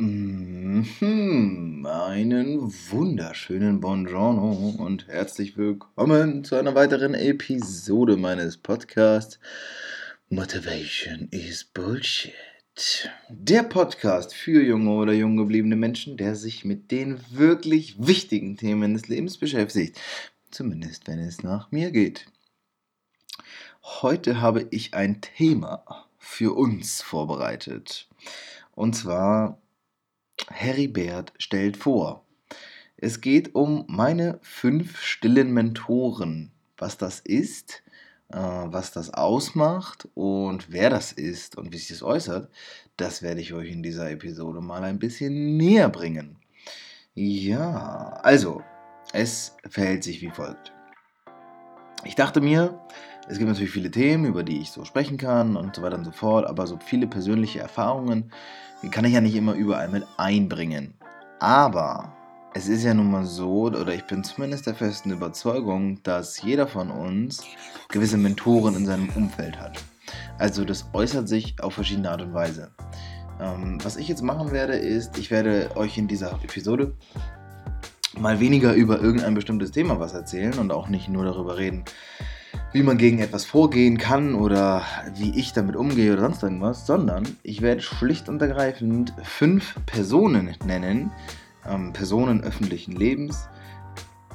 Mhm, einen wunderschönen Buongiorno und herzlich willkommen zu einer weiteren Episode meines Podcasts Motivation is Bullshit. Der Podcast für junge oder jung gebliebene Menschen, der sich mit den wirklich wichtigen Themen des Lebens beschäftigt. Zumindest wenn es nach mir geht. Heute habe ich ein Thema für uns vorbereitet. Und zwar Heribert stellt vor. Es geht um meine fünf stillen Mentoren. Was das ist, äh, was das ausmacht und wer das ist und wie sich das äußert, das werde ich euch in dieser Episode mal ein bisschen näher bringen. Ja, also, es verhält sich wie folgt. Ich dachte mir, es gibt natürlich viele Themen, über die ich so sprechen kann und so weiter und so fort, aber so viele persönliche Erfahrungen, die kann ich ja nicht immer überall mit einbringen. Aber es ist ja nun mal so, oder ich bin zumindest der festen Überzeugung, dass jeder von uns gewisse Mentoren in seinem Umfeld hat. Also das äußert sich auf verschiedene Art und Weise. Ähm, was ich jetzt machen werde, ist, ich werde euch in dieser Episode mal weniger über irgendein bestimmtes Thema was erzählen und auch nicht nur darüber reden, wie man gegen etwas vorgehen kann oder wie ich damit umgehe oder sonst irgendwas, sondern ich werde schlicht und ergreifend fünf Personen nennen, ähm, Personen öffentlichen Lebens,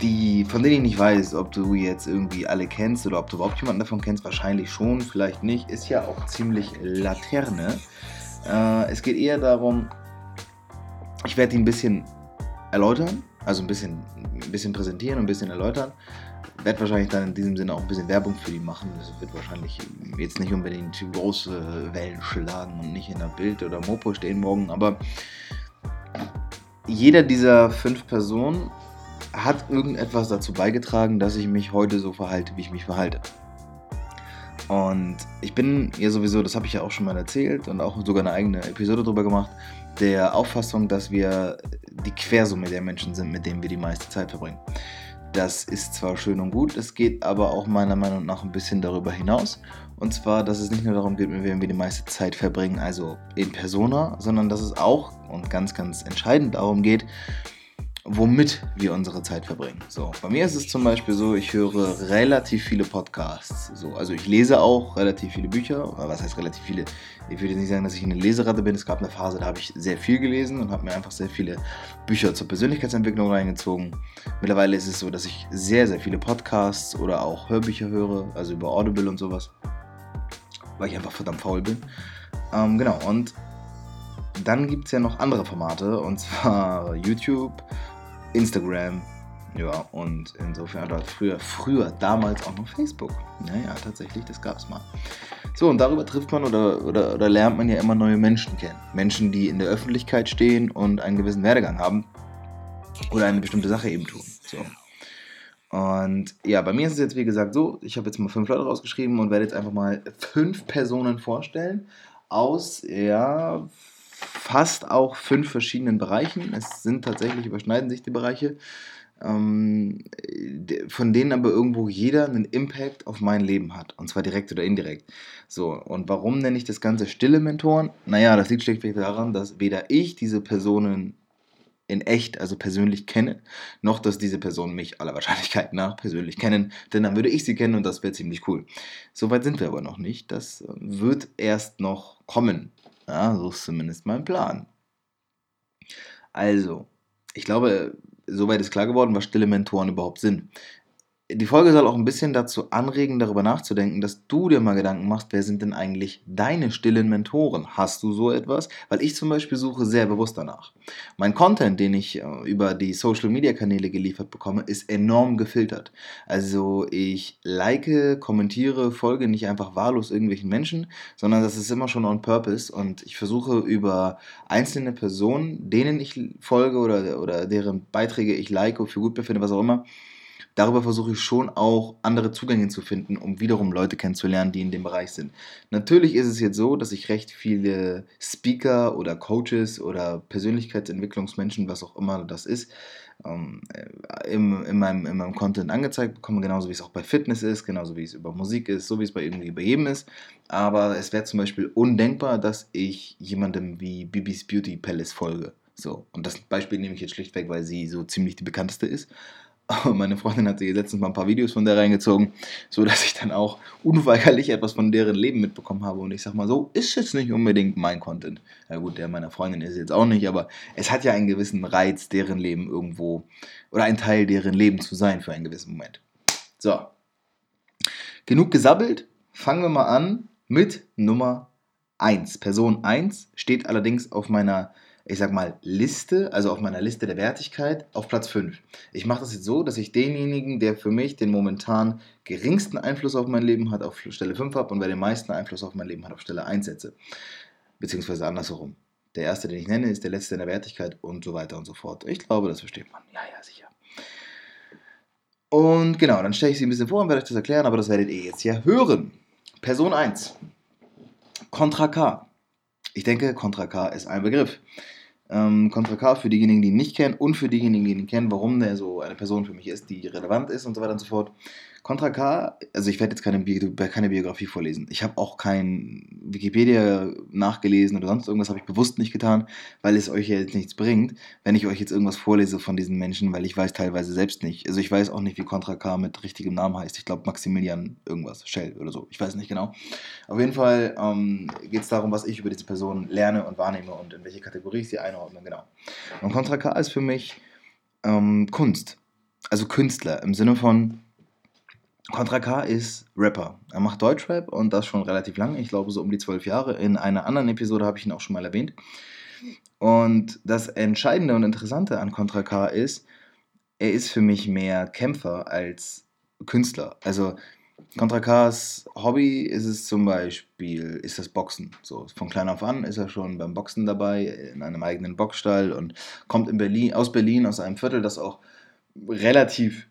die, von denen ich nicht weiß, ob du jetzt irgendwie alle kennst oder ob du überhaupt jemanden davon kennst, wahrscheinlich schon, vielleicht nicht, ist ja auch ziemlich Laterne. Äh, es geht eher darum, ich werde die ein bisschen erläutern, also ein bisschen, ein bisschen präsentieren und ein bisschen erläutern werde wahrscheinlich dann in diesem Sinne auch ein bisschen Werbung für die machen. Das wird wahrscheinlich jetzt nicht unbedingt große Wellen schlagen und nicht in der Bild oder Mopo stehen morgen, aber jeder dieser fünf Personen hat irgendetwas dazu beigetragen, dass ich mich heute so verhalte, wie ich mich verhalte. Und ich bin ja sowieso, das habe ich ja auch schon mal erzählt und auch sogar eine eigene Episode darüber gemacht, der Auffassung, dass wir die Quersumme der Menschen sind, mit denen wir die meiste Zeit verbringen. Das ist zwar schön und gut, es geht aber auch meiner Meinung nach ein bisschen darüber hinaus. Und zwar, dass es nicht nur darum geht, mit wem wir die meiste Zeit verbringen, also in Persona, sondern dass es auch und ganz, ganz entscheidend darum geht, womit wir unsere Zeit verbringen. So, bei mir ist es zum Beispiel so, ich höre relativ viele Podcasts. So, also ich lese auch relativ viele Bücher. Was heißt relativ viele? Ich würde nicht sagen, dass ich eine Leseratte bin. Es gab eine Phase, da habe ich sehr viel gelesen und habe mir einfach sehr viele Bücher zur Persönlichkeitsentwicklung reingezogen. Mittlerweile ist es so, dass ich sehr, sehr viele Podcasts oder auch Hörbücher höre, also über Audible und sowas, weil ich einfach verdammt faul bin. Ähm, genau, und dann gibt es ja noch andere Formate, und zwar YouTube, Instagram, ja, und insofern dort früher, früher, damals auch noch Facebook. Naja, tatsächlich, das gab es mal. So, und darüber trifft man oder, oder, oder lernt man ja immer neue Menschen kennen. Menschen, die in der Öffentlichkeit stehen und einen gewissen Werdegang haben oder eine bestimmte Sache eben tun. So. Und ja, bei mir ist es jetzt wie gesagt so, ich habe jetzt mal fünf Leute rausgeschrieben und werde jetzt einfach mal fünf Personen vorstellen aus, ja, fast auch fünf verschiedenen Bereichen. Es sind tatsächlich, überschneiden sich die Bereiche, ähm, von denen aber irgendwo jeder einen Impact auf mein Leben hat. Und zwar direkt oder indirekt. So, und warum nenne ich das Ganze stille Mentoren? Naja, das liegt schlichtweg daran, dass weder ich diese Personen in echt, also persönlich kenne, noch dass diese Personen mich aller Wahrscheinlichkeit nach persönlich kennen, denn dann würde ich sie kennen und das wäre ziemlich cool. Soweit sind wir aber noch nicht. Das wird erst noch kommen. Ja, so ist zumindest mein Plan. Also, ich glaube, soweit ist klar geworden, was stille Mentoren überhaupt sind die Folge soll auch ein bisschen dazu anregen, darüber nachzudenken, dass du dir mal Gedanken machst, wer sind denn eigentlich deine stillen Mentoren? Hast du so etwas? Weil ich zum Beispiel suche sehr bewusst danach. Mein Content, den ich äh, über die Social-Media-Kanäle geliefert bekomme, ist enorm gefiltert. Also ich like, kommentiere, folge nicht einfach wahllos irgendwelchen Menschen, sondern das ist immer schon on purpose und ich versuche über einzelne Personen, denen ich folge oder, oder deren Beiträge ich like, für gut befinde, was auch immer, darüber versuche ich schon auch andere Zugänge zu finden, um wiederum Leute kennenzulernen, die in dem Bereich sind. Natürlich ist es jetzt so, dass ich recht viele Speaker oder Coaches oder Persönlichkeitsentwicklungsmenschen, was auch immer das ist, ähm, im, in, meinem, in meinem Content angezeigt bekomme, genauso wie es auch bei Fitness ist, genauso wie es über Musik ist, so wie es bei irgendwie bei jedem ist. Aber es wäre zum Beispiel undenkbar, dass ich jemandem wie Bibis Beauty Palace folge. So, und das Beispiel nehme ich jetzt schlichtweg, weil sie so ziemlich die bekannteste ist. Und meine Freundin hat sich letztens mal ein paar Videos von der reingezogen, so dass ich dann auch unweigerlich etwas von deren Leben mitbekommen habe. Und ich sag mal so, ist jetzt nicht unbedingt mein Content. Ja gut, der meiner Freundin ist jetzt auch nicht, aber es hat ja einen gewissen Reiz, deren Leben irgendwo oder ein Teil deren Leben zu sein für einen gewissen Moment. So, genug gesabbelt. Fangen wir mal an mit Nummer 1. Person 1 steht allerdings auf meiner ich sag mal, Liste, also auf meiner Liste der Wertigkeit, auf Platz 5. Ich mache das jetzt so, dass ich denjenigen, der für mich den momentan geringsten Einfluss auf mein Leben hat, auf Stelle 5 habe und wer den meisten Einfluss auf mein Leben hat, auf Stelle 1 setze. Beziehungsweise andersherum. Der erste, den ich nenne, ist der letzte in der Wertigkeit und so weiter und so fort. Ich glaube, das versteht man. Ja, ja, sicher. Und genau, dann stelle ich sie ein bisschen vor und werde euch das erklären, aber das werdet ihr jetzt ja hören. Person 1. Contra K. Ich denke, Contra K ist ein Begriff. Ähm, Contra K für diejenigen, die ihn nicht kennen und für diejenigen, die ihn kennen, warum der so eine Person für mich ist, die relevant ist und so weiter und so fort. Contra K, also ich werde jetzt keine, Bi keine Biografie vorlesen. Ich habe auch kein Wikipedia nachgelesen oder sonst irgendwas, habe ich bewusst nicht getan, weil es euch ja jetzt nichts bringt, wenn ich euch jetzt irgendwas vorlese von diesen Menschen, weil ich weiß teilweise selbst nicht. Also ich weiß auch nicht, wie Contra K mit richtigem Namen heißt. Ich glaube Maximilian irgendwas, Shell oder so. Ich weiß nicht genau. Auf jeden Fall ähm, geht es darum, was ich über diese Person lerne und wahrnehme und in welche Kategorie ich sie einordne, genau. Und Contra K ist für mich ähm, Kunst. Also Künstler im Sinne von Contra K ist Rapper. Er macht Deutschrap und das schon relativ lange, ich glaube so um die zwölf Jahre. In einer anderen Episode habe ich ihn auch schon mal erwähnt. Und das Entscheidende und Interessante an Contra K ist, er ist für mich mehr Kämpfer als Künstler. Also Contra K's Hobby ist es zum Beispiel, ist das Boxen. So, von klein auf an ist er schon beim Boxen dabei, in einem eigenen Boxstall und kommt in Berlin, aus Berlin, aus einem Viertel, das auch relativ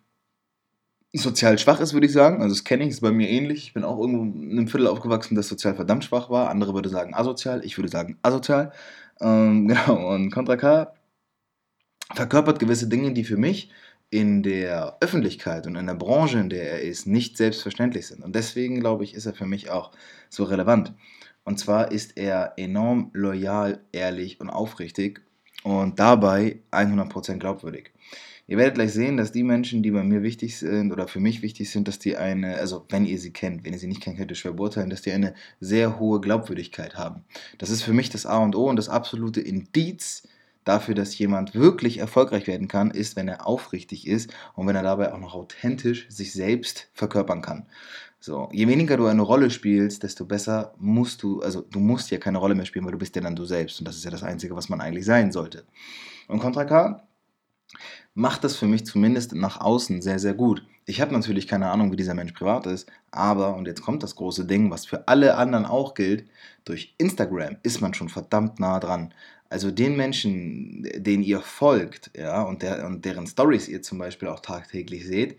sozial schwach ist, würde ich sagen. Also das kenne ich, ist bei mir ähnlich. Ich bin auch irgendwo in einem Viertel aufgewachsen, das sozial verdammt schwach war. Andere würde sagen asozial, ich würde sagen asozial. Ähm, genau, und Contra K verkörpert gewisse Dinge, die für mich in der Öffentlichkeit und in der Branche, in der er ist, nicht selbstverständlich sind. Und deswegen, glaube ich, ist er für mich auch so relevant. Und zwar ist er enorm loyal, ehrlich und aufrichtig und dabei 100% glaubwürdig. Ihr werdet gleich sehen, dass die Menschen, die bei mir wichtig sind oder für mich wichtig sind, dass die eine, also wenn ihr sie kennt, wenn ihr sie nicht kennt, könnt ihr schwer beurteilen, dass die eine sehr hohe Glaubwürdigkeit haben. Das ist für mich das A und O und das absolute Indiz dafür, dass jemand wirklich erfolgreich werden kann, ist, wenn er aufrichtig ist und wenn er dabei auch noch authentisch sich selbst verkörpern kann. So, je weniger du eine Rolle spielst, desto besser musst du, also du musst ja keine Rolle mehr spielen, weil du bist ja dann du selbst und das ist ja das Einzige, was man eigentlich sein sollte. Und Contra K macht das für mich zumindest nach außen sehr, sehr gut. Ich habe natürlich keine Ahnung, wie dieser Mensch privat ist, aber, und jetzt kommt das große Ding, was für alle anderen auch gilt, durch Instagram ist man schon verdammt nah dran. Also den Menschen, denen ihr folgt, ja, und, der, und deren Stories ihr zum Beispiel auch tagtäglich seht,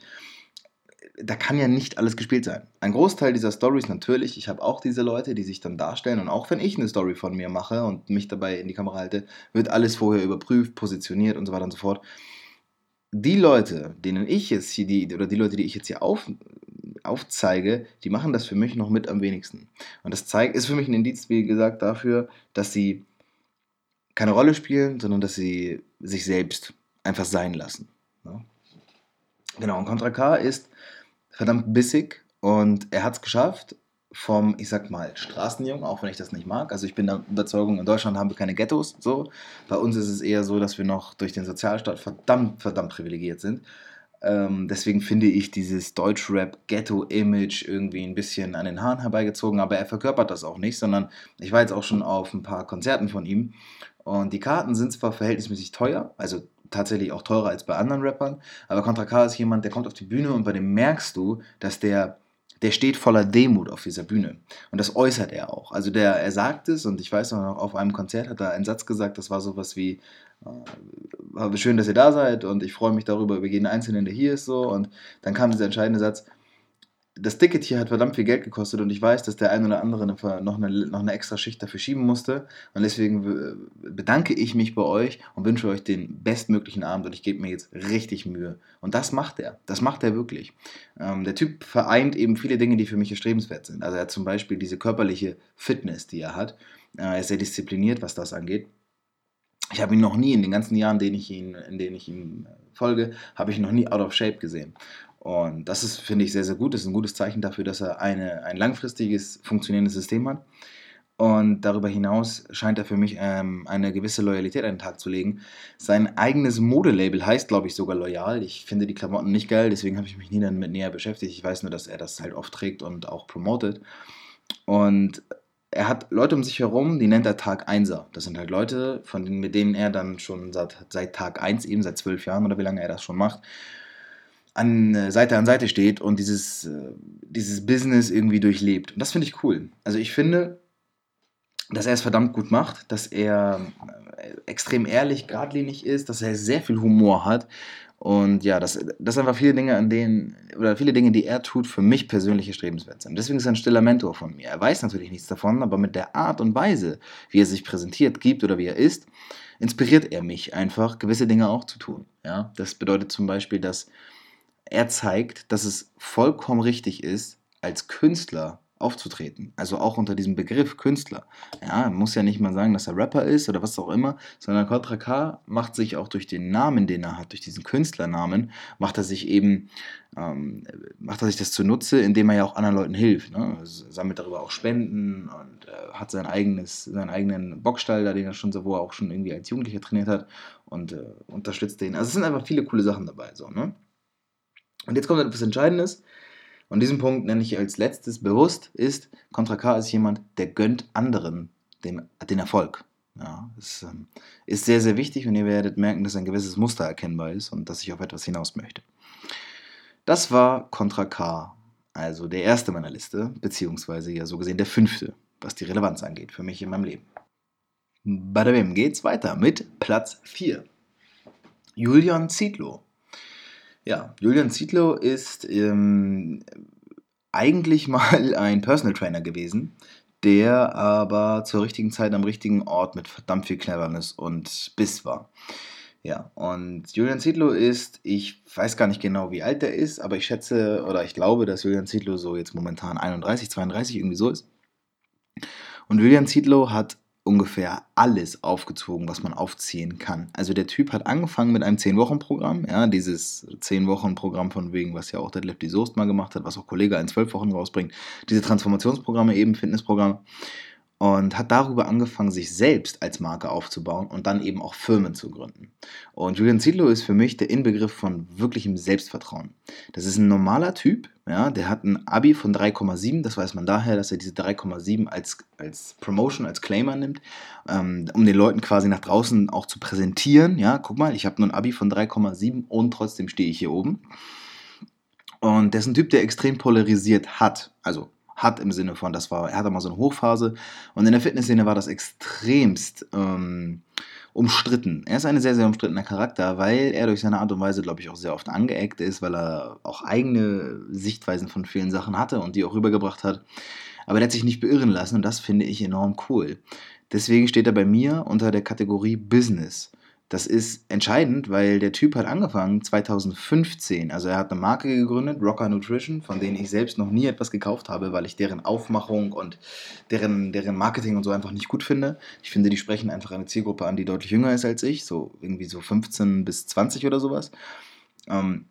da kann ja nicht alles gespielt sein. Ein Großteil dieser Stories natürlich, ich habe auch diese Leute, die sich dann darstellen und auch wenn ich eine Story von mir mache und mich dabei in die Kamera halte, wird alles vorher überprüft, positioniert und so weiter und so fort die Leute, denen ich jetzt hier die, oder die Leute, die ich jetzt hier auf, aufzeige, die machen das für mich noch mit am wenigsten. Und das zeigt, ist für mich ein Indiz, wie gesagt, dafür, dass sie keine Rolle spielen, sondern dass sie sich selbst einfach sein lassen. Ja? Genau, und Contra K ist verdammt bissig und er hat es geschafft, vom, ich sag mal, Straßenjungen, auch wenn ich das nicht mag. Also ich bin der Überzeugung, in Deutschland haben wir keine Ghettos. So. Bei uns ist es eher so, dass wir noch durch den Sozialstaat verdammt, verdammt privilegiert sind. Ähm, deswegen finde ich dieses Deutschrap-Ghetto-Image irgendwie ein bisschen an den Haaren herbeigezogen, aber er verkörpert das auch nicht, sondern ich war jetzt auch schon auf ein paar Konzerten von ihm und die Karten sind zwar verhältnismäßig teuer, also tatsächlich auch teurer als bei anderen Rappern, aber Contra K ist jemand, der kommt auf die Bühne und bei dem merkst du, dass der der steht voller Demut auf dieser Bühne. Und das äußert er auch. Also der, er sagt es und ich weiß noch, auf einem Konzert hat er einen Satz gesagt, das war sowas wie, äh, schön, dass ihr da seid und ich freue mich darüber, über jeden Einzelnen, der hier ist so. Und dann kam dieser entscheidende Satz, das Ticket hier hat verdammt viel Geld gekostet und ich weiß, dass der ein oder andere noch eine, noch eine extra Schicht dafür schieben musste. Und deswegen bedanke ich mich bei euch und wünsche euch den bestmöglichen Abend und ich gebe mir jetzt richtig Mühe. Und das macht er. Das macht er wirklich. Ähm, der Typ vereint eben viele Dinge, die für mich erstrebenswert sind. Also er hat zum Beispiel diese körperliche Fitness, die er hat. Äh, er ist sehr diszipliniert, was das angeht. Ich habe ihn noch nie in den ganzen Jahren, in denen ich ihn, in denen ich ihm folge, habe ich noch nie out of shape gesehen. Und das ist, finde ich, sehr, sehr gut. Das ist ein gutes Zeichen dafür, dass er eine, ein langfristiges, funktionierendes System hat. Und darüber hinaus scheint er für mich ähm, eine gewisse Loyalität an den Tag zu legen. Sein eigenes Modelabel heißt, glaube ich, sogar Loyal. Ich finde die Klamotten nicht geil, deswegen habe ich mich nie damit näher beschäftigt. Ich weiß nur, dass er das halt oft trägt und auch promotet. Und er hat Leute um sich herum, die nennt er Tag 1er. Das sind halt Leute, von denen, mit denen er dann schon seit, seit Tag 1, eben seit zwölf Jahren oder wie lange er das schon macht, an äh, Seite an Seite steht und dieses, äh, dieses Business irgendwie durchlebt. Und das finde ich cool. Also ich finde, dass er es verdammt gut macht, dass er äh, extrem ehrlich, geradlinig ist, dass er sehr viel Humor hat. Und ja, das, das sind einfach viele Dinge, an denen, oder viele Dinge, die er tut, für mich persönlich erstrebenswert sind. Deswegen ist er ein stiller Mentor von mir. Er weiß natürlich nichts davon, aber mit der Art und Weise, wie er sich präsentiert, gibt oder wie er ist, inspiriert er mich einfach, gewisse Dinge auch zu tun. Ja, das bedeutet zum Beispiel, dass er zeigt, dass es vollkommen richtig ist, als Künstler aufzutreten. Also auch unter diesem Begriff Künstler. Ja, muss ja nicht mal sagen, dass er Rapper ist oder was auch immer, sondern Contra K macht sich auch durch den Namen, den er hat, durch diesen Künstlernamen, macht er sich eben, ähm, macht er sich das zunutze, indem er ja auch anderen Leuten hilft. Ne? Sammelt darüber auch Spenden und äh, hat sein eigenes, seinen eigenen Boxstall, da den er schon so, wo er auch schon irgendwie als Jugendlicher trainiert hat und äh, unterstützt den. Also es sind einfach viele coole Sachen dabei. So, ne? Und jetzt kommt etwas Entscheidendes. Und diesen Punkt nenne ich als letztes bewusst, ist, Contra K ist jemand, der gönnt anderen den, den Erfolg. Ja, das ähm, ist sehr, sehr wichtig und ihr werdet merken, dass ein gewisses Muster erkennbar ist und dass ich auf etwas hinaus möchte. Das war Contra K, also der erste meiner Liste, beziehungsweise ja so gesehen der fünfte, was die Relevanz angeht für mich in meinem Leben. Bei der WM geht's weiter mit Platz 4. Julian Zietlow. Ja, Julian Zietlow ist ähm, eigentlich mal ein Personal Trainer gewesen, der aber zur richtigen Zeit am richtigen Ort mit verdammt viel Cleverness und Biss war. Ja, und Julian Zietlow ist, ich weiß gar nicht genau, wie alt er ist, aber ich schätze oder ich glaube, dass Julian Zietlow so jetzt momentan 31, 32 irgendwie so ist. Und Julian Zietlow hat ungefähr alles aufgezogen, was man aufziehen kann. Also der Typ hat angefangen mit einem 10-Wochen-Programm, ja, dieses 10-Wochen-Programm von wegen, was ja auch Deadlift die Soest mal gemacht hat, was auch Kollege in 12 Wochen rausbringt, diese Transformationsprogramme eben, Fitnessprogramme und hat darüber angefangen, sich selbst als Marke aufzubauen und dann eben auch Firmen zu gründen. Und Julian Ziedlow ist für mich der Inbegriff von wirklichem Selbstvertrauen. Das ist ein normaler Typ, ja, der hat ein Abi von 3,7, das weiß man daher, dass er diese 3,7 als, als Promotion, als Claimer nimmt, ähm, um den Leuten quasi nach draußen auch zu präsentieren. Ja, guck mal, ich habe nur ein Abi von 3,7 und trotzdem stehe ich hier oben. Und der ist ein Typ, der extrem polarisiert hat. Also hat im Sinne von, das war, er hatte mal so eine Hochphase und in der Fitnessszene war das extremst ähm, umstritten. Er ist ein sehr, sehr umstrittener Charakter, weil er durch seine Art und Weise, glaube ich, auch sehr oft angeeckt ist, weil er auch eigene Sichtweisen von vielen Sachen hatte und die auch rübergebracht hat. Aber er hat sich nicht beirren lassen und das finde ich enorm cool. Deswegen steht er bei mir unter der Kategorie Business. Das ist entscheidend, weil der Typ hat angefangen 2015. Also er hat eine Marke gegründet, Rocker Nutrition, von denen ich selbst noch nie etwas gekauft habe, weil ich deren Aufmachung und deren, deren Marketing und so einfach nicht gut finde. Ich finde, die sprechen einfach eine Zielgruppe an, die deutlich jünger ist als ich, so irgendwie so 15 bis 20 oder sowas. Ähm,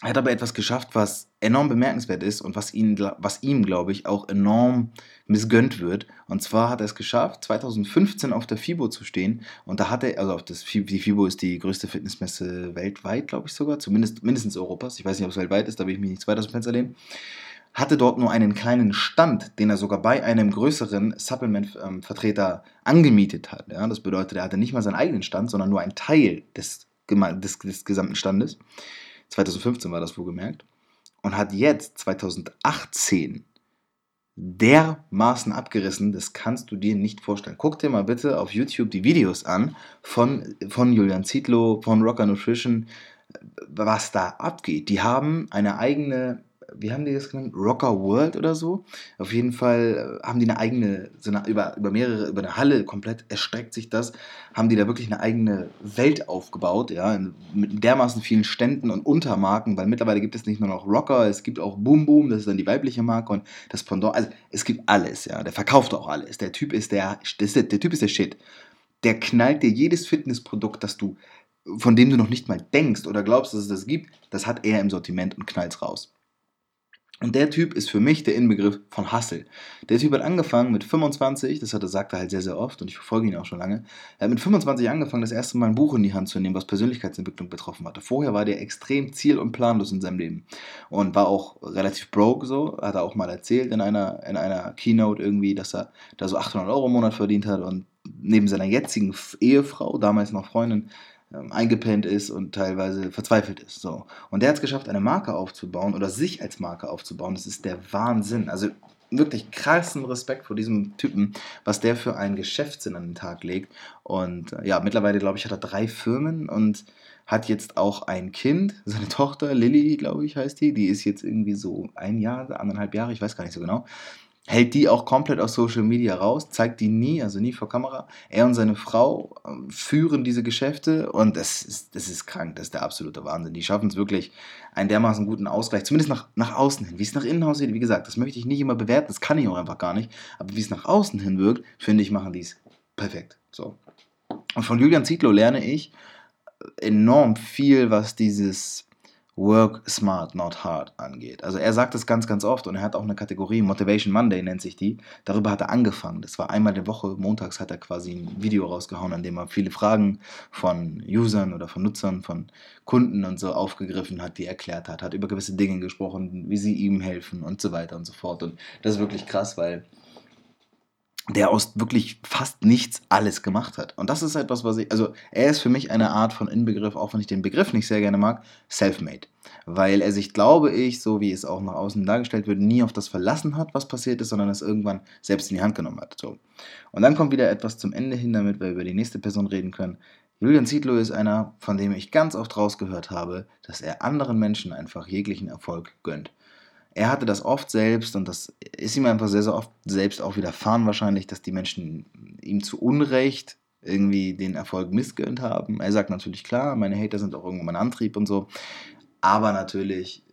er hat aber etwas geschafft, was enorm bemerkenswert ist und was, ihn, was ihm, glaube ich, auch enorm missgönnt wird. Und zwar hat er es geschafft, 2015 auf der FIBO zu stehen. Und da hat er, also auf das, die FIBO ist die größte Fitnessmesse weltweit, glaube ich sogar, zumindest mindestens Europas. Ich weiß nicht, ob es weltweit ist, da will ich mich nicht weiter aus dem Fenster lehnen. Hatte dort nur einen kleinen Stand, den er sogar bei einem größeren Supplement-Vertreter angemietet hat. Ja, das bedeutet, er hatte nicht mal seinen eigenen Stand, sondern nur einen Teil des, des, des gesamten Standes. 2015 war das wohlgemerkt. und hat jetzt 2018 dermaßen abgerissen, das kannst du dir nicht vorstellen. Guck dir mal bitte auf YouTube die Videos an von, von Julian Zietlow, von Rocker Nutrition, was da abgeht. Die haben eine eigene wie haben die das genannt? Rocker World oder so. Auf jeden Fall äh, haben die eine eigene, so eine, über, über mehrere, über eine Halle komplett erstreckt sich das, haben die da wirklich eine eigene Welt aufgebaut, ja, mit dermaßen vielen Ständen und Untermarken, weil mittlerweile gibt es nicht nur noch Rocker, es gibt auch Boom Boom, das ist dann die weibliche Marke und das Pendant, also es gibt alles, ja, der verkauft auch alles. Der Typ ist der, der, der Typ ist der Shit. Der knallt dir jedes Fitnessprodukt, das du von dem du noch nicht mal denkst oder glaubst, dass es das gibt, das hat er im Sortiment und knallt raus. Und der Typ ist für mich der Inbegriff von Hustle. Der Typ hat angefangen mit 25, das hat er, sagt er halt sehr, sehr oft und ich verfolge ihn auch schon lange. Er hat mit 25 angefangen, das erste Mal ein Buch in die Hand zu nehmen, was Persönlichkeitsentwicklung betroffen hatte. Vorher war der extrem ziel- und planlos in seinem Leben und war auch relativ broke so. Hat er auch mal erzählt in einer, in einer Keynote irgendwie, dass er da so 800 Euro im Monat verdient hat und neben seiner jetzigen Ehefrau, damals noch Freundin, ähm, eingepennt ist und teilweise verzweifelt ist. So. Und der hat es geschafft, eine Marke aufzubauen oder sich als Marke aufzubauen. Das ist der Wahnsinn. Also wirklich krassen Respekt vor diesem Typen, was der für einen Geschäftssinn an den Tag legt. Und äh, ja, mittlerweile, glaube ich, hat er drei Firmen und hat jetzt auch ein Kind, seine Tochter, Lilly, glaube ich, heißt die, die ist jetzt irgendwie so ein Jahr, anderthalb Jahre, ich weiß gar nicht so genau hält die auch komplett aus Social Media raus, zeigt die nie, also nie vor Kamera. Er und seine Frau ähm, führen diese Geschäfte und das ist, das ist krank, das ist der absolute Wahnsinn. Die schaffen es wirklich, einen dermaßen guten Ausgleich, zumindest nach, nach außen hin. Wie es nach innen aussieht, wie gesagt, das möchte ich nicht immer bewerten, das kann ich auch einfach gar nicht. Aber wie es nach außen hin wirkt, finde ich, machen die es perfekt. So. Und von Julian Zietlow lerne ich enorm viel, was dieses Work Smart, Not Hard angeht. Also er sagt es ganz, ganz oft und er hat auch eine Kategorie, Motivation Monday nennt sich die. Darüber hat er angefangen. Das war einmal die Woche, montags hat er quasi ein Video rausgehauen, an dem er viele Fragen von Usern oder von Nutzern, von Kunden und so aufgegriffen hat, die er erklärt hat, hat über gewisse Dinge gesprochen, wie sie ihm helfen und so weiter und so fort. Und das ist wirklich krass, weil der aus wirklich fast nichts alles gemacht hat. Und das ist etwas, was ich, also er ist für mich eine Art von Inbegriff, auch wenn ich den Begriff nicht sehr gerne mag, self-made. Weil er sich, glaube ich, so wie es auch nach außen dargestellt wird, nie auf das verlassen hat, was passiert ist, sondern es irgendwann selbst in die Hand genommen hat. So. Und dann kommt wieder etwas zum Ende hin, damit wir über die nächste Person reden können. Julian Zietlow ist einer, von dem ich ganz oft rausgehört habe, dass er anderen Menschen einfach jeglichen Erfolg gönnt er hatte das oft selbst und das ist ihm einfach sehr, sehr oft selbst auch widerfahren wahrscheinlich, dass die Menschen ihm zu Unrecht irgendwie den Erfolg missgönnt haben. Er sagt natürlich klar, meine Hater sind auch irgendwo mein Antrieb und so. Aber natürlich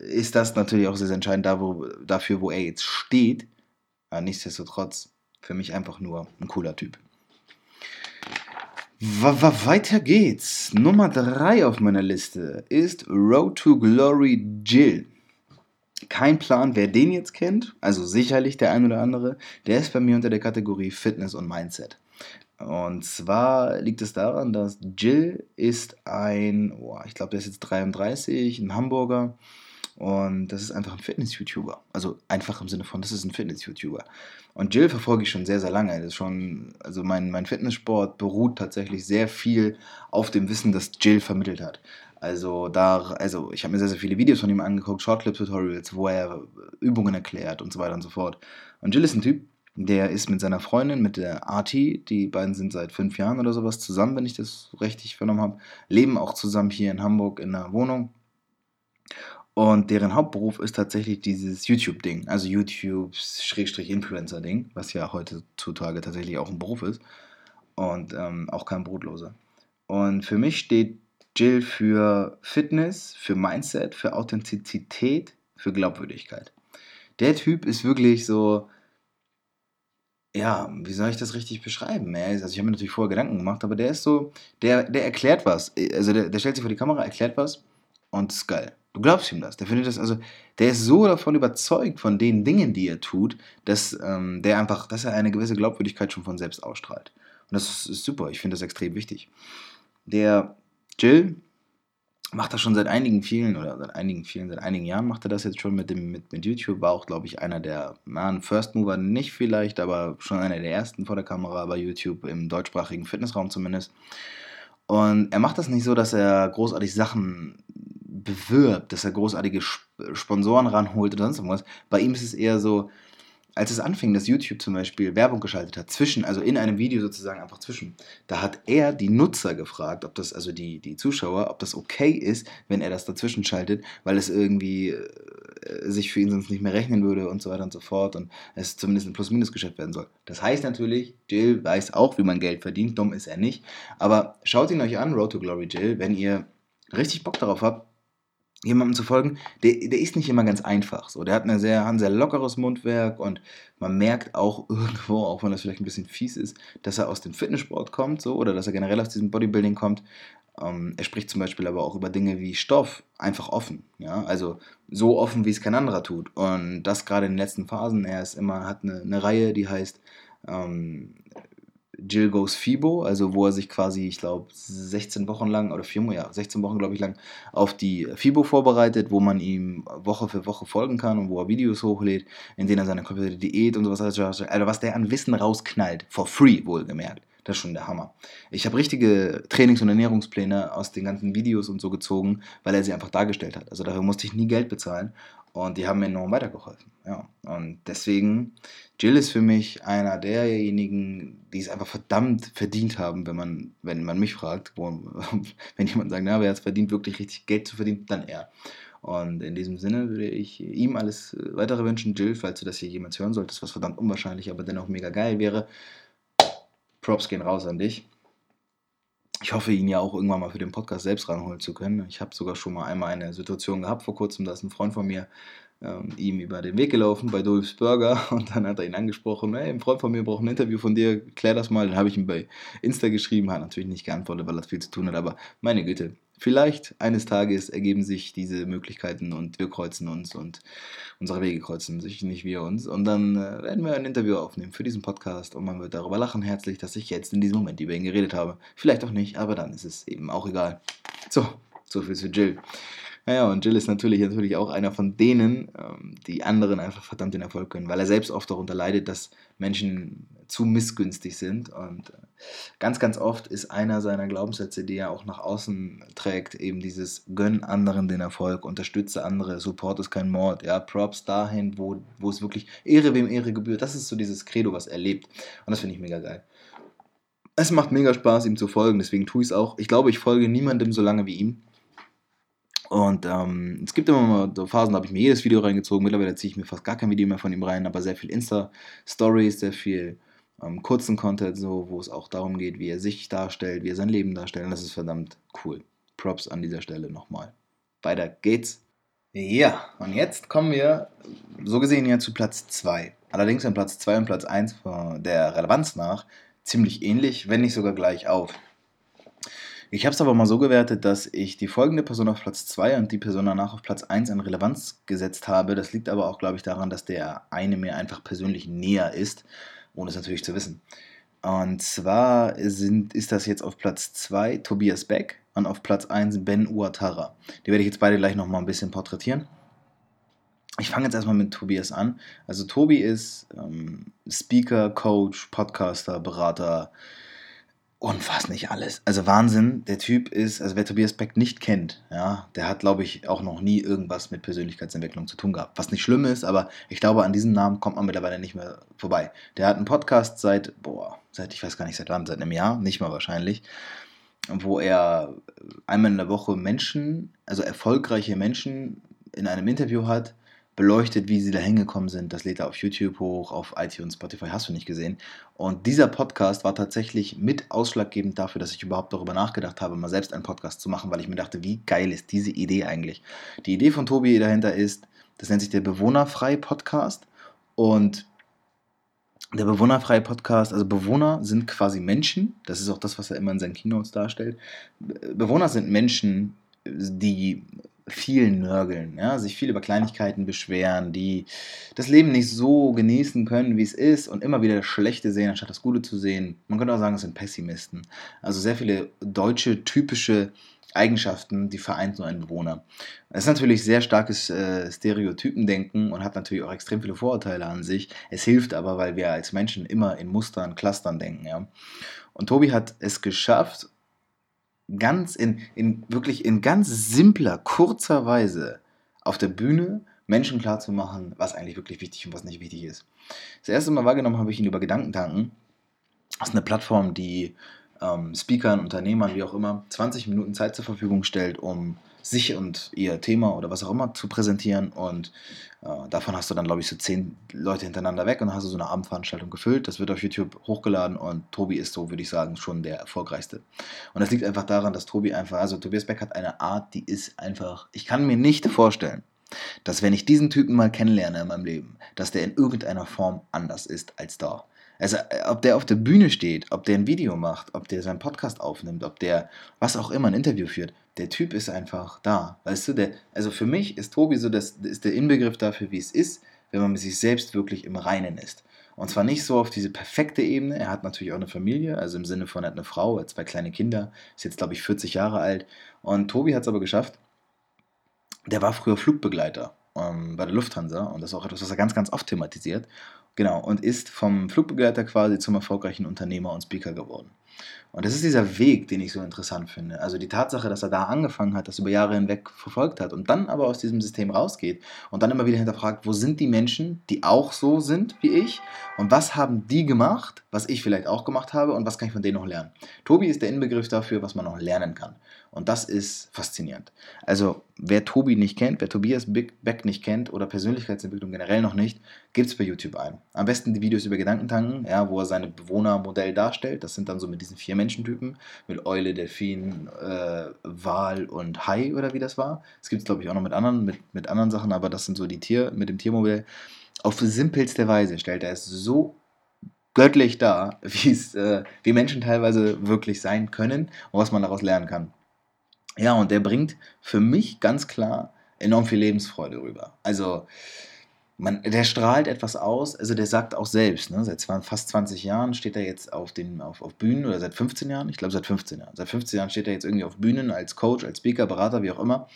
ist das natürlich auch sehr, sehr entscheidend da, wo, dafür, wo er jetzt steht. Aber nichtsdestotrotz für mich einfach nur ein cooler Typ. weiter geht's. Nummer 3 auf meiner Liste ist Road to Glory Jill. Kein Plan, wer den jetzt kennt, also sicherlich der ein oder andere, der ist bei mir unter der Kategorie Fitness und Mindset. Und zwar liegt es daran, dass Jill ist ein, oh, ich glaube, der ist jetzt 33, ein Hamburger. Und das ist einfach ein Fitness-YouTuber. Also einfach im Sinne von, das ist ein Fitness-YouTuber. Und Jill verfolge ich schon sehr, sehr lange. Das schon, also mein, mein Fitnesssport beruht tatsächlich sehr viel auf dem Wissen, das Jill vermittelt hat. Also da, also ich habe mir sehr, sehr viele Videos von ihm angeguckt, Shortclip-Tutorials, wo er Übungen erklärt und so weiter und so fort. Und Jill ist ein Typ, der ist mit seiner Freundin, mit der Arti, die beiden sind seit fünf Jahren oder sowas zusammen, wenn ich das richtig vernommen habe, leben auch zusammen hier in Hamburg in einer Wohnung. Und deren Hauptberuf ist tatsächlich dieses YouTube-Ding, also YouTube-Influencer-Ding, was ja heutzutage tatsächlich auch ein Beruf ist und ähm, auch kein Brotloser. Und für mich steht Jill für Fitness, für Mindset, für Authentizität, für Glaubwürdigkeit. Der Typ ist wirklich so, ja, wie soll ich das richtig beschreiben? Also ich habe mir natürlich vorher Gedanken gemacht, aber der ist so, der, der erklärt was. Also der, der stellt sich vor die Kamera, erklärt was und ist geil. Du glaubst ihm das. Der findet das, also, der ist so davon überzeugt von den Dingen, die er tut, dass ähm, der einfach, dass er eine gewisse Glaubwürdigkeit schon von selbst ausstrahlt. Und das ist, ist super. Ich finde das extrem wichtig. Der Jill macht das schon seit einigen vielen oder seit einigen vielen, seit einigen Jahren macht er das jetzt schon mit dem mit, mit YouTube, war auch, glaube ich, einer der, na, ein First Mover nicht vielleicht, aber schon einer der ersten vor der Kamera bei YouTube, im deutschsprachigen Fitnessraum zumindest. Und er macht das nicht so, dass er großartig Sachen bewirbt, dass er großartige Sponsoren ranholt oder sonst irgendwas. Bei ihm ist es eher so, als es anfing, dass YouTube zum Beispiel Werbung geschaltet hat, zwischen, also in einem Video sozusagen einfach zwischen, da hat er die Nutzer gefragt, ob das, also die, die Zuschauer, ob das okay ist, wenn er das dazwischen schaltet, weil es irgendwie äh, sich für ihn sonst nicht mehr rechnen würde und so weiter und so fort und es zumindest ein Plus-Minus-Geschäft werden soll. Das heißt natürlich, Jill weiß auch, wie man Geld verdient, dumm ist er nicht, aber schaut ihn euch an, Road to Glory Jill, wenn ihr richtig Bock darauf habt, jemandem zu folgen, der, der ist nicht immer ganz einfach. So. Der hat eine sehr, ein sehr lockeres Mundwerk und man merkt auch irgendwo, auch wenn das vielleicht ein bisschen fies ist, dass er aus dem Fitnesssport kommt so, oder dass er generell aus diesem Bodybuilding kommt. Ähm, er spricht zum Beispiel aber auch über Dinge wie Stoff einfach offen. Ja? Also so offen, wie es kein anderer tut. Und das gerade in den letzten Phasen. Er ist immer, hat eine, eine Reihe, die heißt ähm, Jill Goes FIBO, also wo er sich quasi, ich glaube, 16 Wochen lang oder vier, ja, 16 Wochen, glaube ich, lang auf die FIBO vorbereitet, wo man ihm Woche für Woche folgen kann und wo er Videos hochlädt, in denen er seine komplette Diät und sowas, also was der an Wissen rausknallt, for free wohlgemerkt. Das ist schon der Hammer. Ich habe richtige Trainings- und Ernährungspläne aus den ganzen Videos und so gezogen, weil er sie einfach dargestellt hat. Also dafür musste ich nie Geld bezahlen und die haben mir enorm weitergeholfen. Ja. Und deswegen, Jill ist für mich einer derjenigen, die es einfach verdammt verdient haben, wenn man, wenn man mich fragt, wo, wenn jemand sagt, na, wer hat es verdient, wirklich richtig Geld zu verdienen, dann er. Und in diesem Sinne würde ich ihm alles weitere wünschen. Jill, falls du das hier jemals hören solltest, was verdammt unwahrscheinlich, aber dennoch mega geil wäre. Props gehen raus an dich. Ich hoffe, ihn ja auch irgendwann mal für den Podcast selbst ranholen zu können. Ich habe sogar schon mal einmal eine Situation gehabt vor kurzem, da ist ein Freund von mir ähm, ihm über den Weg gelaufen bei Dolph's Burger und dann hat er ihn angesprochen, hey, ein Freund von mir braucht ein Interview von dir, klär das mal. Dann habe ich ihm bei Insta geschrieben, hat natürlich nicht geantwortet, weil er viel zu tun hat, aber meine Güte, vielleicht eines Tages ergeben sich diese Möglichkeiten und wir kreuzen uns und unsere Wege kreuzen sich, nicht wir uns. Und dann äh, werden wir ein Interview aufnehmen für diesen Podcast und man wird darüber lachen herzlich, dass ich jetzt in diesem Moment über ihn geredet habe. Vielleicht auch nicht, aber dann ist es eben auch egal. So, so viel zu Jill. Naja, und Jill ist natürlich, natürlich auch einer von denen, ähm, die anderen einfach verdammt den Erfolg können, weil er selbst oft darunter leidet, dass Menschen zu missgünstig sind. Und äh, ganz, ganz oft ist einer seiner Glaubenssätze, die er auch nach außen trägt, eben dieses Gönn anderen den Erfolg, unterstütze andere, Support ist kein Mord, ja, Props dahin, wo, wo es wirklich Ehre wem Ehre gebührt. Das ist so dieses Credo, was er lebt. Und das finde ich mega geil. Es macht mega Spaß, ihm zu folgen, deswegen tue ich es auch. Ich glaube, ich folge niemandem so lange wie ihm. Und ähm, es gibt immer mal so Phasen, da habe ich mir jedes Video reingezogen. Mittlerweile ziehe ich mir fast gar kein Video mehr von ihm rein, aber sehr viel Insta-Stories, sehr viel ähm, kurzen Content, so, wo es auch darum geht, wie er sich darstellt, wie er sein Leben darstellt. Und das ist verdammt cool. Props an dieser Stelle nochmal. Weiter geht's. Ja, und jetzt kommen wir so gesehen ja zu Platz 2. Allerdings an Platz 2 und Platz 1 der Relevanz nach ziemlich ähnlich, wenn nicht sogar gleich auf. Ich habe es aber mal so gewertet, dass ich die folgende Person auf Platz 2 und die Person danach auf Platz 1 an Relevanz gesetzt habe. Das liegt aber auch, glaube ich, daran, dass der eine mir einfach persönlich näher ist, ohne es natürlich zu wissen. Und zwar sind, ist das jetzt auf Platz 2 Tobias Beck und auf Platz 1 Ben Uatara. Die werde ich jetzt beide gleich nochmal ein bisschen porträtieren. Ich fange jetzt erstmal mit Tobias an. Also Tobi ist ähm, Speaker, Coach, Podcaster, Berater, und fast nicht alles. Also Wahnsinn, der Typ ist, also wer Tobias Beck nicht kennt, ja, der hat, glaube ich, auch noch nie irgendwas mit Persönlichkeitsentwicklung zu tun gehabt. Was nicht schlimm ist, aber ich glaube, an diesem Namen kommt man mittlerweile nicht mehr vorbei. Der hat einen Podcast seit, boah, seit, ich weiß gar nicht seit wann, seit einem Jahr, nicht mal wahrscheinlich, wo er einmal in der Woche Menschen, also erfolgreiche Menschen in einem Interview hat, beleuchtet, wie sie da hingekommen sind. Das lädt er auf YouTube hoch, auf iTunes, Spotify, hast du nicht gesehen. Und dieser Podcast war tatsächlich mit ausschlaggebend dafür, dass ich überhaupt darüber nachgedacht habe, mal selbst einen Podcast zu machen, weil ich mir dachte, wie geil ist diese Idee eigentlich. Die Idee von Tobi dahinter ist, das nennt sich der Bewohnerfrei Podcast. Und der Bewohnerfreie Podcast, also Bewohner sind quasi Menschen, das ist auch das, was er immer in seinen Keynotes darstellt. Bewohner sind Menschen, die viel nörgeln, ja, sich viel über Kleinigkeiten beschweren, die das Leben nicht so genießen können, wie es ist und immer wieder das Schlechte sehen, anstatt das Gute zu sehen. Man könnte auch sagen, es sind Pessimisten. Also sehr viele deutsche typische Eigenschaften, die vereint nur ein Bewohner. Es ist natürlich sehr starkes äh, Stereotypendenken und hat natürlich auch extrem viele Vorurteile an sich. Es hilft aber, weil wir als Menschen immer in Mustern, Clustern denken. Ja. Und Tobi hat es geschafft, ganz in, in wirklich in ganz simpler, kurzer Weise auf der Bühne Menschen klarzumachen, was eigentlich wirklich wichtig und was nicht wichtig ist. Das erste Mal wahrgenommen habe ich ihn über Gedankentanken. Das ist eine Plattform, die ähm, Speakern, Unternehmern, wie auch immer, 20 Minuten Zeit zur Verfügung stellt, um sich und ihr Thema oder was auch immer zu präsentieren. Und äh, davon hast du dann, glaube ich, so zehn Leute hintereinander weg und dann hast du so eine Abendveranstaltung gefüllt. Das wird auf YouTube hochgeladen und Tobi ist so, würde ich sagen, schon der erfolgreichste. Und das liegt einfach daran, dass Tobi einfach, also Tobias Beck hat eine Art, die ist einfach, ich kann mir nicht vorstellen, dass wenn ich diesen Typen mal kennenlerne in meinem Leben, dass der in irgendeiner Form anders ist als da. Also, äh, ob der auf der Bühne steht, ob der ein Video macht, ob der seinen Podcast aufnimmt, ob der was auch immer ein Interview führt, der Typ ist einfach da. Weißt du, der, also für mich ist Tobi so, das ist der Inbegriff dafür, wie es ist, wenn man mit sich selbst wirklich im Reinen ist. Und zwar nicht so auf diese perfekte Ebene. Er hat natürlich auch eine Familie, also im Sinne von, er hat eine Frau, hat zwei kleine Kinder, ist jetzt, glaube ich, 40 Jahre alt. Und Tobi hat es aber geschafft, der war früher Flugbegleiter ähm, bei der Lufthansa und das ist auch etwas, was er ganz, ganz oft thematisiert. Genau, und ist vom Flugbegleiter quasi zum erfolgreichen Unternehmer und Speaker geworden. Und das ist dieser Weg, den ich so interessant finde. Also die Tatsache, dass er da angefangen hat, das über Jahre hinweg verfolgt hat und dann aber aus diesem System rausgeht und dann immer wieder hinterfragt, wo sind die Menschen, die auch so sind wie ich und was haben die gemacht, was ich vielleicht auch gemacht habe und was kann ich von denen noch lernen. Tobi ist der Inbegriff dafür, was man noch lernen kann. Und das ist faszinierend. Also, wer Tobi nicht kennt, wer Tobias Beck nicht kennt oder Persönlichkeitsentwicklung generell noch nicht, gibt es bei YouTube ein. Am besten die Videos über Gedankentanken, ja, wo er seine Bewohnermodell darstellt. Das sind dann so mit diesen vier Menschentypen, mit Eule, Delfin, äh, Wal und Hai oder wie das war. Das gibt es, glaube ich, auch noch mit anderen, mit, mit anderen Sachen, aber das sind so die Tier, mit dem Tiermodell. Auf simpelste Weise stellt er es so göttlich dar, äh, wie Menschen teilweise wirklich sein können und was man daraus lernen kann. Ja, und der bringt für mich ganz klar enorm viel Lebensfreude rüber. Also, man, der strahlt etwas aus, also der sagt auch selbst, ne, seit fast 20 Jahren steht er jetzt auf, den, auf, auf Bühnen oder seit 15 Jahren, ich glaube seit 15 Jahren. Seit 15 Jahren steht er jetzt irgendwie auf Bühnen als Coach, als Speaker, Berater, wie auch immer.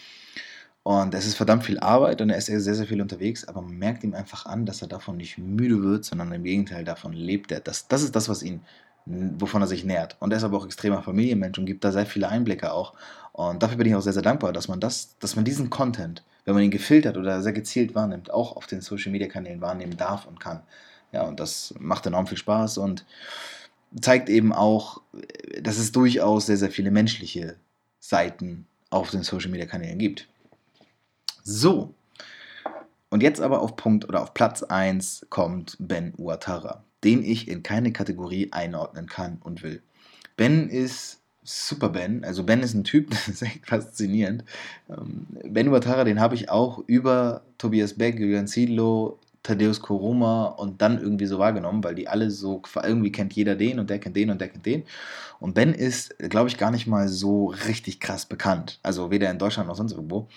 Und es ist verdammt viel Arbeit und er ist sehr, sehr viel unterwegs, aber man merkt ihm einfach an, dass er davon nicht müde wird, sondern im Gegenteil davon lebt er. Das, das ist das, was ihn, wovon er sich nährt. Und er ist aber auch extremer Familienmensch und gibt da sehr viele Einblicke auch. Und dafür bin ich auch sehr, sehr dankbar, dass man das, dass man diesen Content, wenn man ihn gefiltert oder sehr gezielt wahrnimmt, auch auf den Social Media Kanälen wahrnehmen darf und kann. Ja, und das macht enorm viel Spaß und zeigt eben auch, dass es durchaus sehr, sehr viele menschliche Seiten auf den Social Media Kanälen gibt. So. Und jetzt aber auf Punkt oder auf Platz 1 kommt Ben Uatara, den ich in keine Kategorie einordnen kann und will. Ben ist super Ben. Also Ben ist ein Typ, das ist echt faszinierend. Ähm, ben Uatara, den habe ich auch über Tobias Beck, Julian Ziedlow, Thaddeus Koroma und dann irgendwie so wahrgenommen, weil die alle so, irgendwie kennt jeder den und der kennt den und der kennt den. Und Ben ist, glaube ich, gar nicht mal so richtig krass bekannt. Also weder in Deutschland noch sonst irgendwo.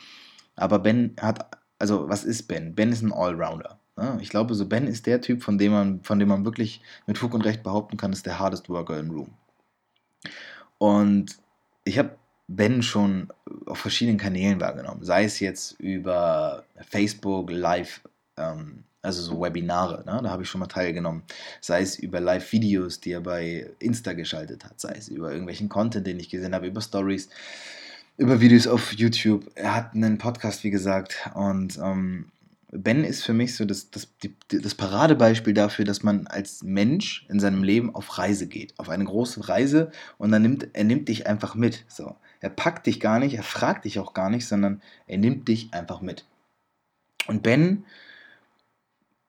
Aber Ben hat, also was ist Ben? Ben ist ein Allrounder. Ne? Ich glaube, so Ben ist der Typ, von dem man, von dem man wirklich mit Fug und Recht behaupten kann, ist der hardest worker in Room. Und ich habe Ben schon auf verschiedenen Kanälen wahrgenommen, sei es jetzt über Facebook, Live, ähm, also so Webinare, ne? da habe ich schon mal teilgenommen, sei es über Live-Videos, die er bei Insta geschaltet hat, sei es über irgendwelchen Content, den ich gesehen habe, über Stories, über Videos auf YouTube. Er hat einen Podcast, wie gesagt, und ähm, Ben ist für mich so das, das, die, das Paradebeispiel dafür, dass man als Mensch in seinem Leben auf Reise geht, auf eine große Reise und dann nimmt er nimmt dich einfach mit. So. Er packt dich gar nicht, er fragt dich auch gar nicht, sondern er nimmt dich einfach mit. Und Ben,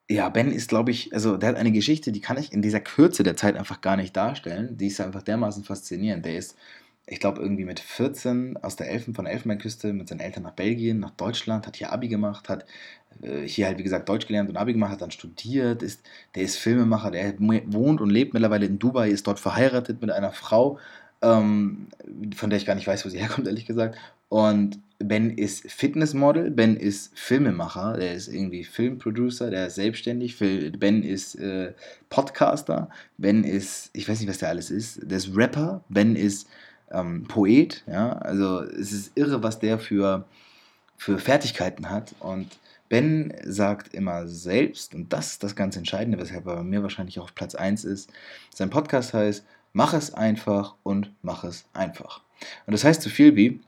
ja, Ben ist, glaube ich, also der hat eine Geschichte, die kann ich in dieser Kürze der Zeit einfach gar nicht darstellen. Die ist einfach dermaßen faszinierend. Der ist ich glaube, irgendwie mit 14 aus der Elfen, von der Elfenbeinküste mit seinen Eltern nach Belgien, nach Deutschland, hat hier Abi gemacht, hat äh, hier halt, wie gesagt, Deutsch gelernt und Abi gemacht, hat dann studiert, ist, der ist Filmemacher, der wohnt und lebt mittlerweile in Dubai, ist dort verheiratet mit einer Frau, ähm, von der ich gar nicht weiß, wo sie herkommt, ehrlich gesagt. Und Ben ist Fitnessmodel, Ben ist Filmemacher, der ist irgendwie Filmproducer, der ist selbstständig, Ben ist äh, Podcaster, Ben ist, ich weiß nicht, was der alles ist, der ist Rapper, Ben ist ähm, Poet, ja, also es ist irre, was der für, für Fertigkeiten hat und Ben sagt immer selbst, und das ist das ganz Entscheidende, weshalb er bei mir wahrscheinlich auch auf Platz 1 ist, sein Podcast heißt Mach es einfach und mach es einfach. Und das heißt so viel wie,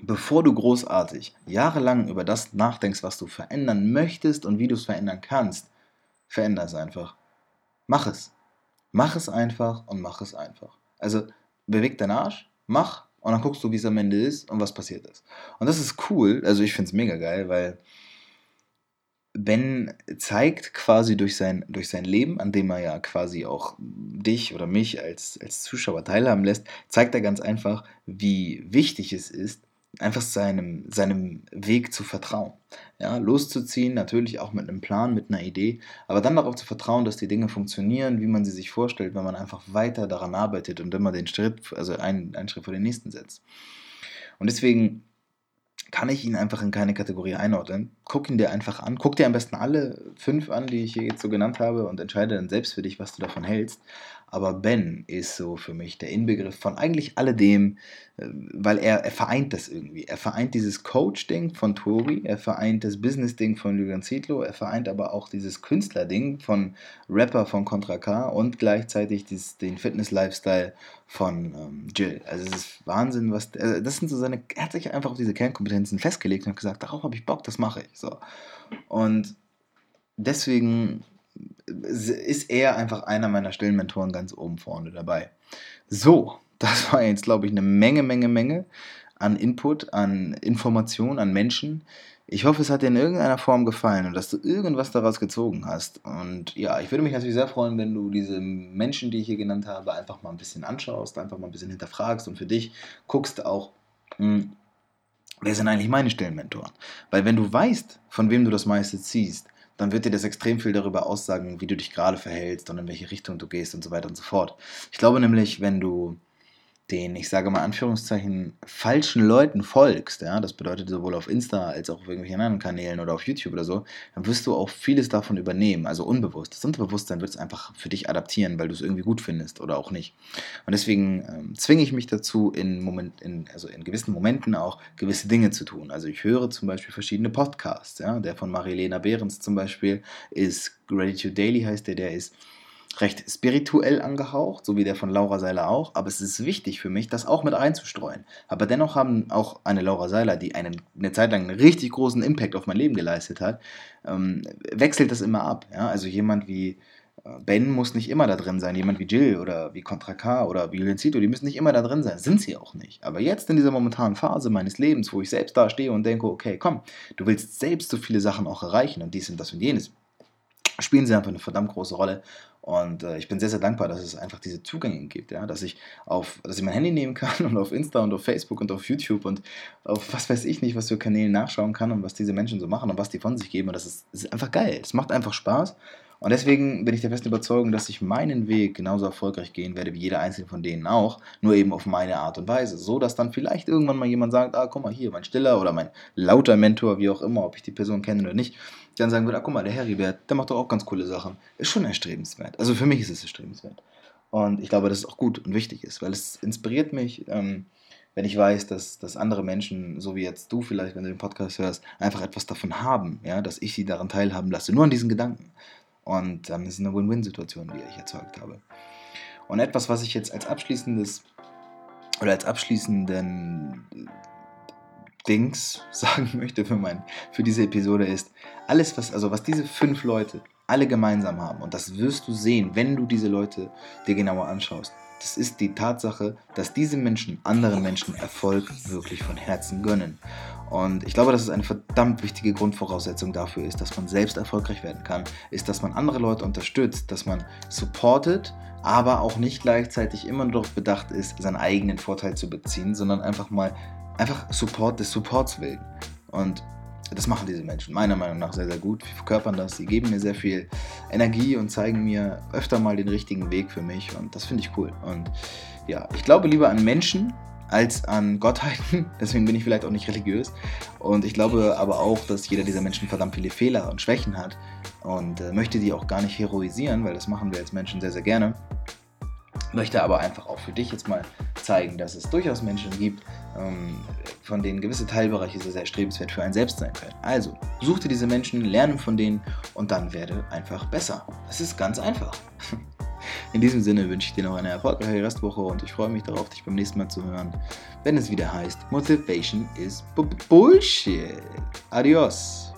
bevor du großartig jahrelang über das nachdenkst, was du verändern möchtest und wie du es verändern kannst, veränder es einfach. Mach es. Mach es einfach und mach es einfach. Also beweg deinen Arsch, mach und dann guckst du, wie es am Ende ist und was passiert ist. Und das ist cool, also ich finde es mega geil, weil Ben zeigt quasi durch sein, durch sein Leben, an dem er ja quasi auch dich oder mich als, als Zuschauer teilhaben lässt, zeigt er ganz einfach, wie wichtig es ist, einfach seinem, seinem Weg zu vertrauen. Ja, loszuziehen, natürlich auch mit einem Plan, mit einer Idee, aber dann darauf zu vertrauen, dass die Dinge funktionieren, wie man sie sich vorstellt, wenn man einfach weiter daran arbeitet und immer den Schritt, also einen, einen Schritt vor den nächsten setzt. Und deswegen kann ich ihn einfach in keine Kategorie einordnen. Guck ihn dir einfach an. Guck dir am besten alle fünf an, die ich hier jetzt so genannt habe und entscheide dann selbst für dich, was du davon hältst. Aber Ben ist so für mich der Inbegriff von eigentlich alledem, äh, weil er, er vereint das irgendwie. Er vereint dieses Coach-Ding von Tori, er vereint das Business-Ding von Julian Zietlow, er vereint aber auch dieses Künstler-Ding von Rapper von Contra K und gleichzeitig dieses, den Fitness-Lifestyle von ähm, Jill. Also es ist Wahnsinn, was. Also das sind so seine. Er hat sich einfach auf diese Kernkompetenzen festgelegt und hat gesagt, darauf habe ich Bock, das mache ich. So. Und deswegen ist er einfach einer meiner stillen Mentoren ganz oben vorne dabei. So, das war jetzt, glaube ich, eine Menge, Menge, Menge an Input, an Informationen, an Menschen. Ich hoffe, es hat dir in irgendeiner Form gefallen und dass du irgendwas daraus gezogen hast. Und ja, ich würde mich natürlich sehr freuen, wenn du diese Menschen, die ich hier genannt habe, einfach mal ein bisschen anschaust, einfach mal ein bisschen hinterfragst und für dich guckst auch, mh, hm, wer sind eigentlich meine stillen Mentoren? Weil wenn du weißt, von wem du das meiste ziehst, dann wird dir das extrem viel darüber aussagen, wie du dich gerade verhältst und in welche Richtung du gehst und so weiter und so fort. Ich glaube nämlich, wenn du den, ich sage mal Anführungszeichen, falschen Leuten folgst, ja, das bedeutet sowohl auf Insta als auch auf irgendwelchen anderen Kanälen oder auf YouTube oder so, dann wirst du auch vieles davon übernehmen, also unbewusst. Das Unterbewusstsein wird es einfach für dich adaptieren, weil du es irgendwie gut findest oder auch nicht. Und deswegen ähm, zwinge ich mich dazu, in, Moment, in, also in gewissen Momenten auch gewisse Dinge zu tun. Also ich höre zum Beispiel verschiedene Podcasts, ja, der von Marilena Behrens zum Beispiel ist to Daily heißt der, der ist recht spirituell angehaucht, so wie der von Laura Seiler auch, aber es ist wichtig für mich, das auch mit einzustreuen. Aber dennoch haben auch eine Laura Seiler, die einen, eine Zeit lang einen richtig großen Impact auf mein Leben geleistet hat, ähm, wechselt das immer ab. Ja? Also jemand wie äh, Ben muss nicht immer da drin sein, jemand wie Jill oder wie Contra K oder wie Lencito, die müssen nicht immer da drin sein, sind sie auch nicht. Aber jetzt in dieser momentanen Phase meines Lebens, wo ich selbst da stehe und denke, okay, komm, du willst selbst so viele Sachen auch erreichen und dies und das und jenes, spielen sie einfach eine verdammt große Rolle. Und äh, ich bin sehr, sehr dankbar, dass es einfach diese Zugänge gibt, ja, dass ich auf, dass ich mein Handy nehmen kann und auf Insta und auf Facebook und auf YouTube und auf was weiß ich nicht, was für Kanälen nachschauen kann und was diese Menschen so machen und was die von sich geben. Und das ist, das ist einfach geil. Es macht einfach Spaß. Und deswegen bin ich der festen Überzeugung, dass ich meinen Weg genauso erfolgreich gehen werde wie jeder einzelne von denen auch, nur eben auf meine Art und Weise. So dass dann vielleicht irgendwann mal jemand sagt, ah, guck mal hier, mein stiller oder mein lauter Mentor, wie auch immer, ob ich die Person kenne oder nicht, dann sagen würde, ah, guck mal, der Heribert, der macht doch auch ganz coole Sachen. Ist schon erstrebenswert. Also für mich ist es erstrebenswert. Und ich glaube, dass es auch gut und wichtig ist, weil es inspiriert mich, ähm, wenn ich weiß, dass, dass andere Menschen, so wie jetzt du vielleicht, wenn du den Podcast hörst, einfach etwas davon haben, ja, dass ich sie daran teilhaben lasse, nur an diesen Gedanken. Und ähm, es ist eine Win-Win-Situation, die ich erzeugt habe. Und etwas, was ich jetzt als abschließendes oder als abschließenden Dings sagen möchte für, mein, für diese Episode ist, alles, was, also was diese fünf Leute alle gemeinsam haben, und das wirst du sehen, wenn du diese Leute dir genauer anschaust, das ist die Tatsache, dass diese Menschen anderen Menschen Erfolg wirklich von Herzen gönnen. Und ich glaube, dass es eine verdammt wichtige Grundvoraussetzung dafür ist, dass man selbst erfolgreich werden kann, ist, dass man andere Leute unterstützt, dass man supportet, aber auch nicht gleichzeitig immer nur darauf bedacht ist, seinen eigenen Vorteil zu beziehen, sondern einfach mal einfach Support des Supports willen. Und das machen diese Menschen meiner Meinung nach sehr, sehr gut. Sie verkörpern das, sie geben mir sehr viel Energie und zeigen mir öfter mal den richtigen Weg für mich und das finde ich cool. Und ja, ich glaube lieber an Menschen als an Gottheiten, deswegen bin ich vielleicht auch nicht religiös. Und ich glaube aber auch, dass jeder dieser Menschen verdammt viele Fehler und Schwächen hat und äh, möchte die auch gar nicht heroisieren, weil das machen wir als Menschen sehr, sehr gerne. Möchte aber einfach auch für dich jetzt mal zeigen, dass es durchaus Menschen gibt, ähm, von denen gewisse Teilbereiche sehr, sehr erstrebenswert für einen selbst sein können. Also, such dir diese Menschen, lerne von denen und dann werde einfach besser. Das ist ganz einfach. In diesem Sinne wünsche ich dir noch eine erfolgreiche Restwoche und ich freue mich darauf, dich beim nächsten Mal zu hören, wenn es wieder heißt Motivation is Bullshit. Adios.